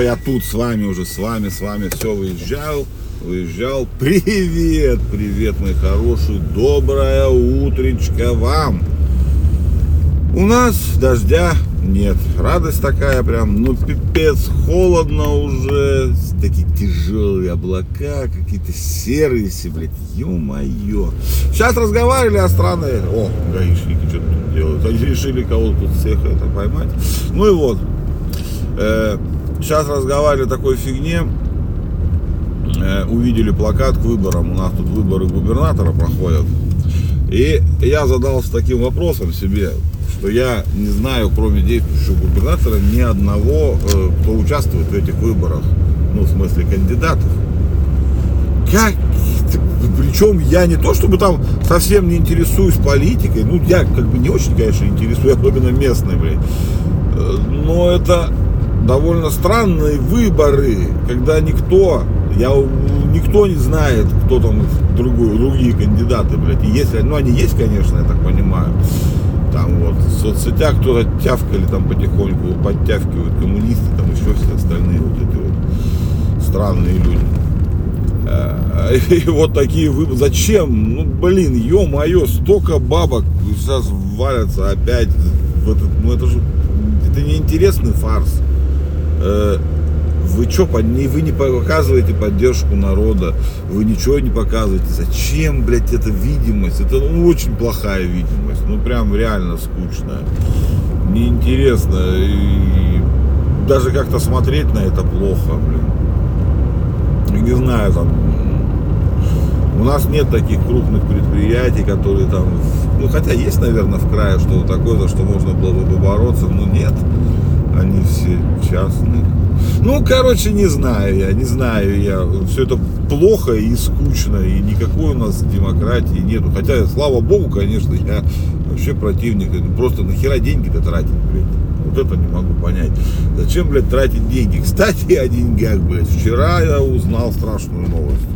я тут с вами уже, с вами, с вами, все, выезжал, выезжал. Привет, привет, мои хорошие, доброе утречко вам. У нас дождя нет. Радость такая прям, ну пипец, холодно уже. Такие тяжелые облака, какие-то серые все, блядь, ё-моё. Сейчас разговаривали о странной... О, гаишники что-то тут делают. Они решили кого-то тут всех это поймать. Ну и вот. Э, сейчас разговаривали о такой фигне. Э, увидели плакат к выборам. У нас тут выборы губернатора проходят. И я задался таким вопросом себе что я не знаю, кроме действующего губернатора, ни одного, э, кто участвует в этих выборах. Ну, в смысле, кандидатов. Как? Причем я не то, чтобы там совсем не интересуюсь политикой. Ну, я как бы не очень, конечно, интересуюсь, особенно местной, блядь. Э, но это довольно странные выборы, когда никто, я, никто не знает, кто там другой, другие кандидаты, блядь. Если, ну, они есть, конечно, я так понимаю. Там вот в соцсетях кто-то тявкали там потихоньку, подтявкивают коммунисты, там еще все остальные вот эти вот странные люди. Э, и вот такие выборы. Зачем? Ну, блин, ё-моё, столько бабок сейчас валятся опять. В этот, ну, это же это не интересный фарс. Э, вы что, вы не показываете поддержку народа, вы ничего не показываете. Зачем, блядь, эта видимость? Это ну, очень плохая видимость, ну прям реально скучная. Неинтересно. И даже как-то смотреть на это плохо, блин. Не знаю, там, у нас нет таких крупных предприятий, которые там, ну хотя есть, наверное, в крае что-то такое, за что можно было бы побороться, но нет. Они все частные. Ну, короче, не знаю я, не знаю я. Все это плохо и скучно, и никакой у нас демократии нету. Хотя, слава богу, конечно, я вообще противник. Просто нахера деньги-то тратить, блядь? Вот это не могу понять. Зачем, блядь, тратить деньги? Кстати, о деньгах, блядь. Вчера я узнал страшную новость.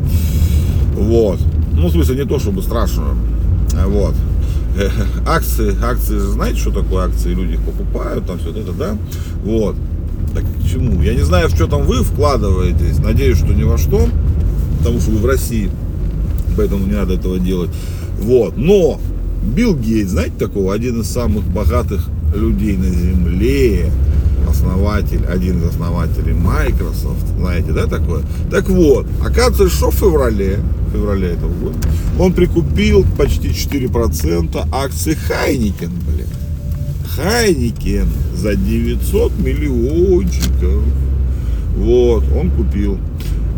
Вот. Ну, в смысле, не то, чтобы страшную. Вот. Акции, акции, знаете, что такое акции? Люди их покупают, там все это, да? Вот. Так к чему? Я не знаю, в что там вы вкладываетесь. Надеюсь, что ни во что. Потому что вы в России. Поэтому не надо этого делать. Вот. Но Билл Гейтс, знаете такого? Один из самых богатых людей на Земле. Основатель, один из основателей Microsoft. Знаете, да, такое? Так вот, оказывается, что в феврале, феврале этого года, он прикупил почти 4% акций Heineken, блин. Heineken за 900 миллиончиков. Вот, он купил.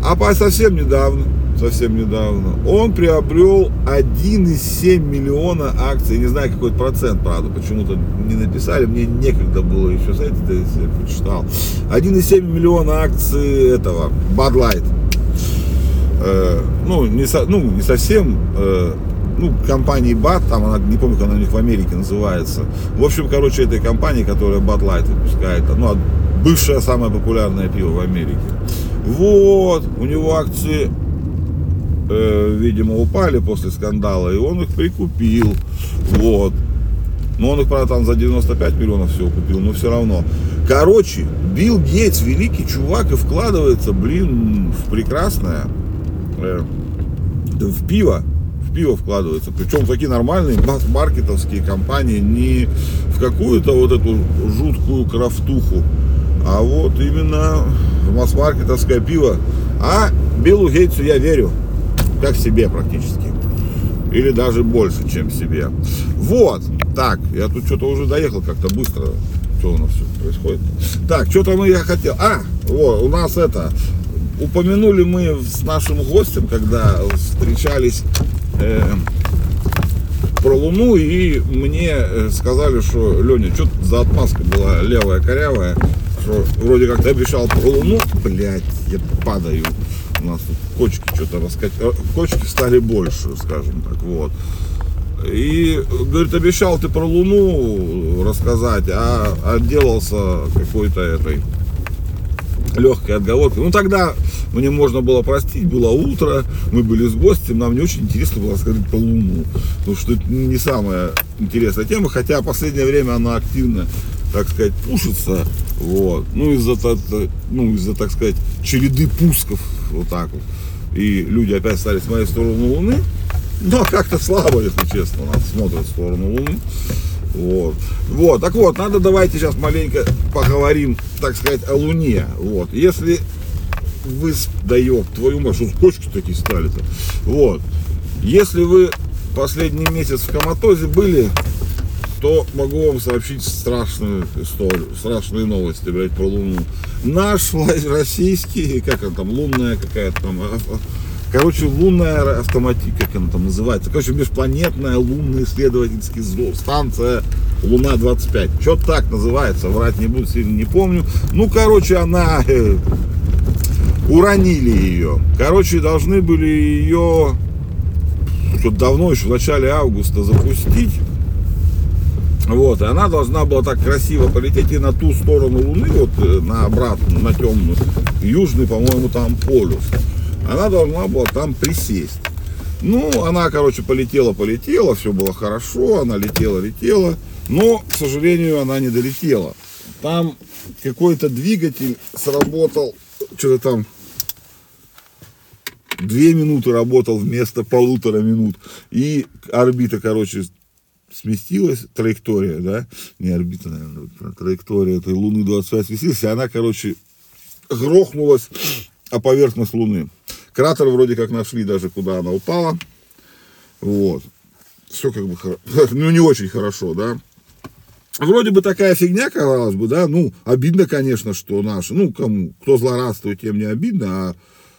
А по совсем недавно, совсем недавно, он приобрел 1,7 миллиона акций. Не знаю, какой процент, правда, почему-то не написали. Мне некогда было еще, знаете, я почитал. 1,7 миллиона акций этого, Bud Light. Э, ну, не, со, ну, не совсем э, ну, компании BAT, там она, не помню, как она у них в Америке называется. В общем, короче, этой компании, которая Bud Light выпускает, ну, бывшая самая популярная пиво в Америке. Вот, у него акции, э, видимо, упали после скандала, и он их прикупил. Вот. Но он их, правда, там за 95 миллионов всего купил, но все равно. Короче, Билл Гейтс, великий чувак, и вкладывается, блин, в прекрасное, э, в пиво пиво вкладывается. Причем такие нормальные маркетовские компании, не в какую-то вот эту жуткую крафтуху, а вот именно в масс-маркетовское пиво. А Биллу Гейтсу я верю, как себе практически. Или даже больше, чем себе. Вот. Так, я тут что-то уже доехал как-то быстро. Что у нас все происходит? Так, что-то мы я хотел. А, вот, у нас это. Упомянули мы с нашим гостем, когда встречались э, про Луну, и мне э, сказали, что Леня, что за отмазка была левая корявая, что вроде как ты обещал про Луну, блядь, я падаю. У нас тут кочки что-то раскать, э, кочки стали больше, скажем так, вот. И, говорит, обещал ты про Луну рассказать, а отделался какой-то этой легкой отговоркой. Ну тогда мне можно было простить, было утро, мы были с гостем, нам не очень интересно было сказать про Луну, потому что это не самая интересная тема, хотя в последнее время она активно так сказать, пушится, вот, ну, из-за, ну, из-за, так сказать, череды пусков, вот так вот, и люди опять стали смотреть в сторону Луны, но как-то слабо, если честно, нас смотрят в сторону Луны, вот. Вот, так вот, надо давайте сейчас маленько поговорим, так сказать, о Луне. Вот. Если вы, да твою мать, что кочки такие стали-то? Вот. Если вы последний месяц в коматозе были, то могу вам сообщить страшную историю, страшные новости, блядь, про Луну. Наш российский, как он там, лунная какая-то там, а, а, короче, лунная автоматика, как она там называется, короче, межпланетная лунная исследовательская станция Луна-25. Что-то так называется, врать не буду, сильно не помню. Ну, короче, она э, уронили ее. Короче, должны были ее что-то давно, еще в начале августа запустить. Вот, и она должна была так красиво полететь и на ту сторону Луны, вот э, на обратную, на темную, южный, по-моему, там полюс. Она должна была там присесть. Ну, она, короче, полетела, полетела, все было хорошо, она летела, летела, но, к сожалению, она не долетела. Там какой-то двигатель сработал, что-то там две минуты работал вместо полутора минут. И орбита, короче, сместилась, траектория, да, не орбита, наверное, траектория этой Луны 25 сместилась, и она, короче, грохнулась о поверхность Луны. Кратер вроде как нашли даже, куда она упала. Вот. Все как бы, ну, не очень хорошо, да. Вроде бы такая фигня, казалось бы, да, ну, обидно, конечно, что наши, ну, кому, кто злорадствует, тем не обидно, а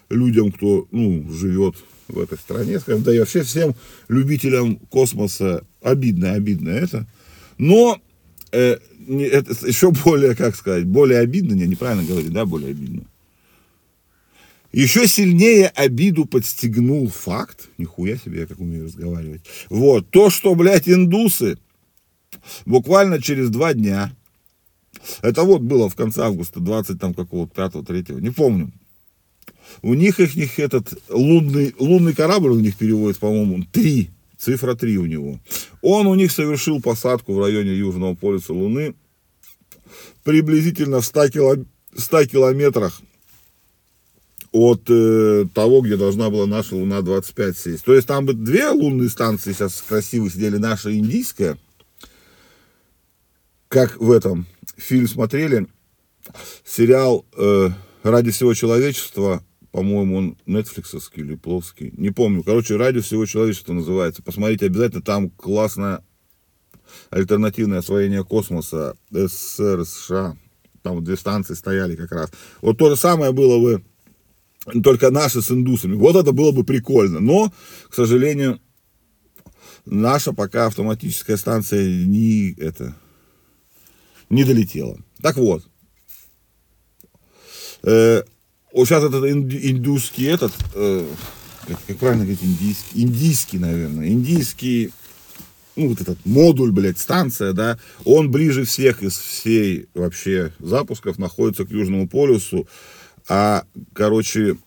людям, кто, ну, живет в этой стране, скажем, да и вообще всем любителям космоса обидно, обидно это. Но э, это еще более, как сказать, более обидно, не, неправильно говорить, да, более обидно. Еще сильнее обиду подстегнул факт, нихуя себе, я как умею разговаривать, вот, то, что, блядь, индусы буквально через два дня, это вот было в конце августа, 20 там какого-то, 5 3 не помню, у них их них этот лунный, лунный корабль у них переводится, по-моему, три, цифра три у него. Он у них совершил посадку в районе Южного полюса Луны приблизительно в 100, кило, 100 километрах от э, того, где должна была наша Луна-25 сесть. То есть там бы две лунные станции сейчас красиво сидели, наша индийская. Как в этом фильм смотрели, сериал э, «Ради всего человечества» по-моему, он нетфликсовский или плоский, не помню. Короче, «Ради всего человечества» называется. Посмотрите обязательно, там классное альтернативное освоение космоса СССР, США. Там две станции стояли как раз. Вот то же самое было бы, только наши с индусами. Вот это было бы прикольно. Но, к сожалению, наша пока автоматическая станция не, это, не долетела. Так вот, э, вот сейчас этот индусский этот, э, как, правильно говорить, индийский, индийский, наверное, индийский, ну, вот этот модуль, блядь, станция, да, он ближе всех из всей вообще запусков находится к Южному полюсу, а, короче,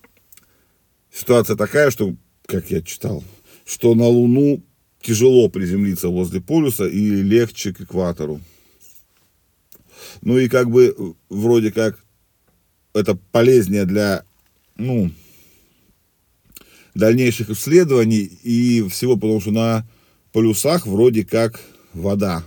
ситуация такая, что, как я читал, что на Луну тяжело приземлиться возле полюса и легче к экватору. Ну и как бы вроде как это полезнее для, ну, дальнейших исследований и всего, потому что на полюсах вроде как вода.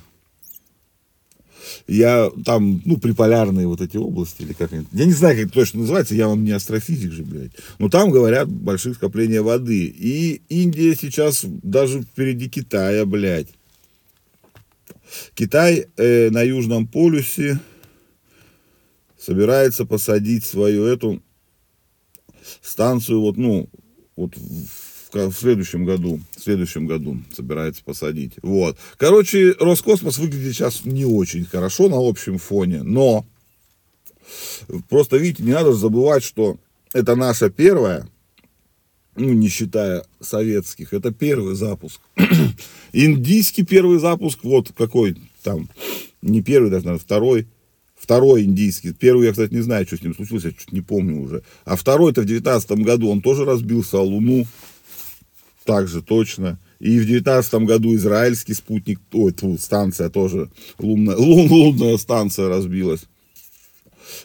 Я там, ну, приполярные вот эти области, или как я не знаю, как это точно называется, я вам не астрофизик же, блядь. Но там, говорят, большие скопления воды. И Индия сейчас даже впереди Китая, блядь. Китай э, на Южном полюсе, собирается посадить свою эту станцию, вот, ну, вот в, в следующем году, в следующем году собирается посадить. Вот. Короче, Роскосмос выглядит сейчас не очень хорошо на общем фоне, но просто, видите, не надо забывать, что это наша первая, ну, не считая советских, это первый запуск. Индийский первый запуск, вот какой там, не первый даже, наверное, второй, Второй индийский, первый я, кстати, не знаю, что с ним случилось, я чуть не помню уже. А второй-то в девятнадцатом году он тоже разбился о Луну, так же точно. И в 2019 году израильский спутник, ой, тьфу, станция тоже, лунная, лун, лунная станция разбилась.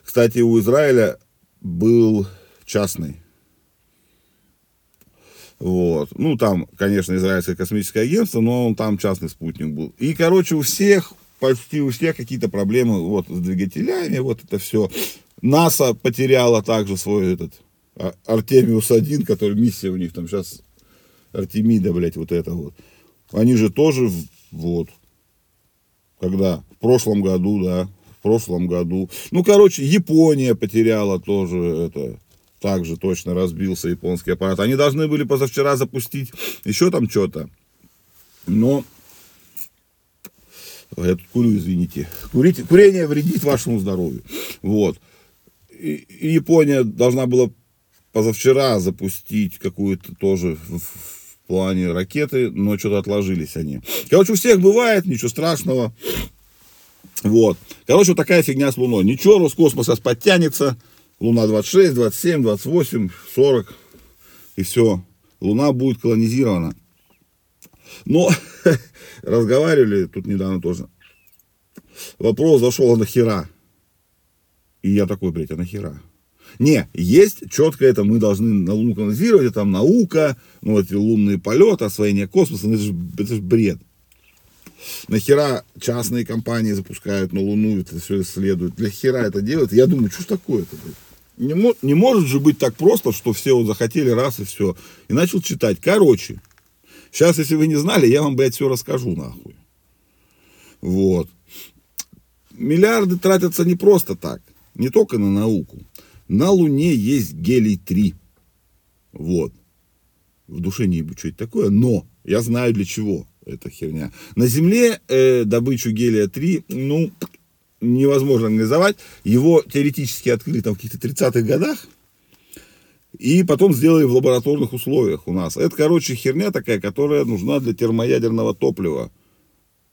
Кстати, у Израиля был частный. Вот. Ну, там, конечно, израильское космическое агентство, но он там частный спутник был. И, короче, у всех, почти у всех какие-то проблемы вот с двигателями, вот это все. НАСА потеряла также свой этот а, Артемиус-1, который миссия у них там сейчас Артемида, блядь, вот это вот. Они же тоже, вот, когда, в прошлом году, да, в прошлом году. Ну, короче, Япония потеряла тоже это, также точно разбился японский аппарат. Они должны были позавчера запустить еще там что-то, но я тут курю, извините. Курить, курение вредит вашему здоровью. Вот. И, и Япония должна была позавчера запустить какую-то тоже в, в плане ракеты, но что-то отложились они. Короче, у всех бывает, ничего страшного. Вот. Короче, вот такая фигня с Луной. Ничего, Роскосмос сейчас подтянется. Луна 26, 27, 28, 40. И все. Луна будет колонизирована. Но разговаривали тут недавно тоже. Вопрос зашел, а нахера? И я такой, блядь, а нахера? Не, есть четко это, мы должны на Луну колонизировать, это там наука, ну, эти лунные полеты, освоение космоса, ну, это же, это же бред. Нахера частные компании запускают на Луну, это все исследуют, для хера это делают, я думаю, что ж такое-то, не, не может же быть так просто, что все вот захотели раз и все. И начал читать. Короче, сейчас, если вы не знали, я вам, блядь, все расскажу нахуй. Вот. Миллиарды тратятся не просто так, не только на науку. На Луне есть гелий-3. Вот. В душе не ебу, что это такое, но я знаю для чего эта херня. На Земле э, добычу гелия-3, ну, невозможно организовать. Его теоретически открыли там в каких-то 30-х годах. И потом сделали в лабораторных условиях у нас. Это, короче, херня такая, которая нужна для термоядерного топлива.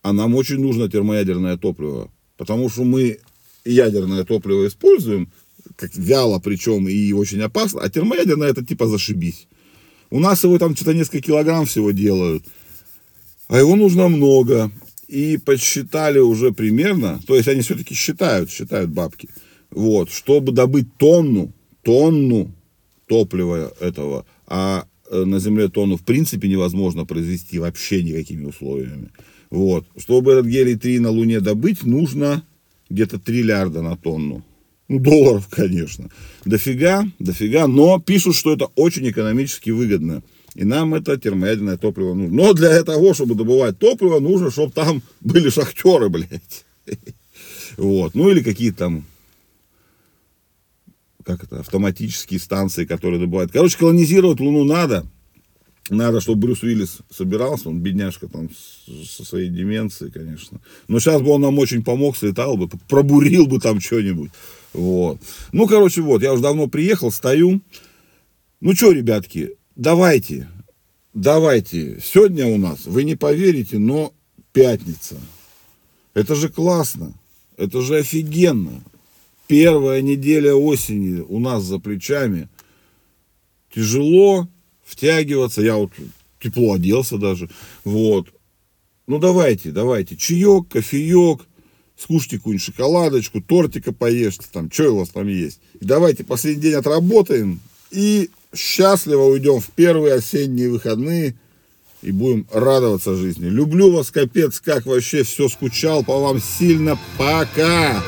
А нам очень нужно термоядерное топливо. Потому что мы ядерное топливо используем, как вяло причем и очень опасно, а термоядерное это типа зашибись. У нас его там что-то несколько килограмм всего делают, а его нужно много. И подсчитали уже примерно, то есть они все-таки считают, считают бабки, вот, чтобы добыть тонну, тонну топлива этого, а э, на Земле тонну в принципе невозможно произвести вообще никакими условиями. Вот. Чтобы этот гелий-3 на Луне добыть, нужно где-то триллиарда на тонну. Ну, долларов, конечно. Дофига, дофига, но пишут, что это очень экономически выгодно. И нам это термоядерное топливо нужно. Но для того, чтобы добывать топливо, нужно, чтобы там были шахтеры, блядь. Вот. Ну или какие-то там как это, автоматические станции, которые добывают. Короче, колонизировать Луну надо. Надо, чтобы Брюс Уиллис собирался, он бедняжка там со своей деменцией, конечно. Но сейчас бы он нам очень помог, слетал бы, пробурил бы там что-нибудь. Вот. Ну, короче, вот, я уже давно приехал, стою. Ну, что, ребятки, давайте, давайте. Сегодня у нас, вы не поверите, но пятница. Это же классно. Это же офигенно. Первая неделя осени у нас за плечами. Тяжело втягиваться. Я вот тепло оделся даже. Вот. Ну давайте, давайте. Чаек, кофеек скушайте какую-нибудь шоколадочку, тортика поешьте, там, что у вас там есть. И давайте последний день отработаем и счастливо уйдем в первые осенние выходные и будем радоваться жизни. Люблю вас, капец, как вообще все скучал по вам сильно. Пока!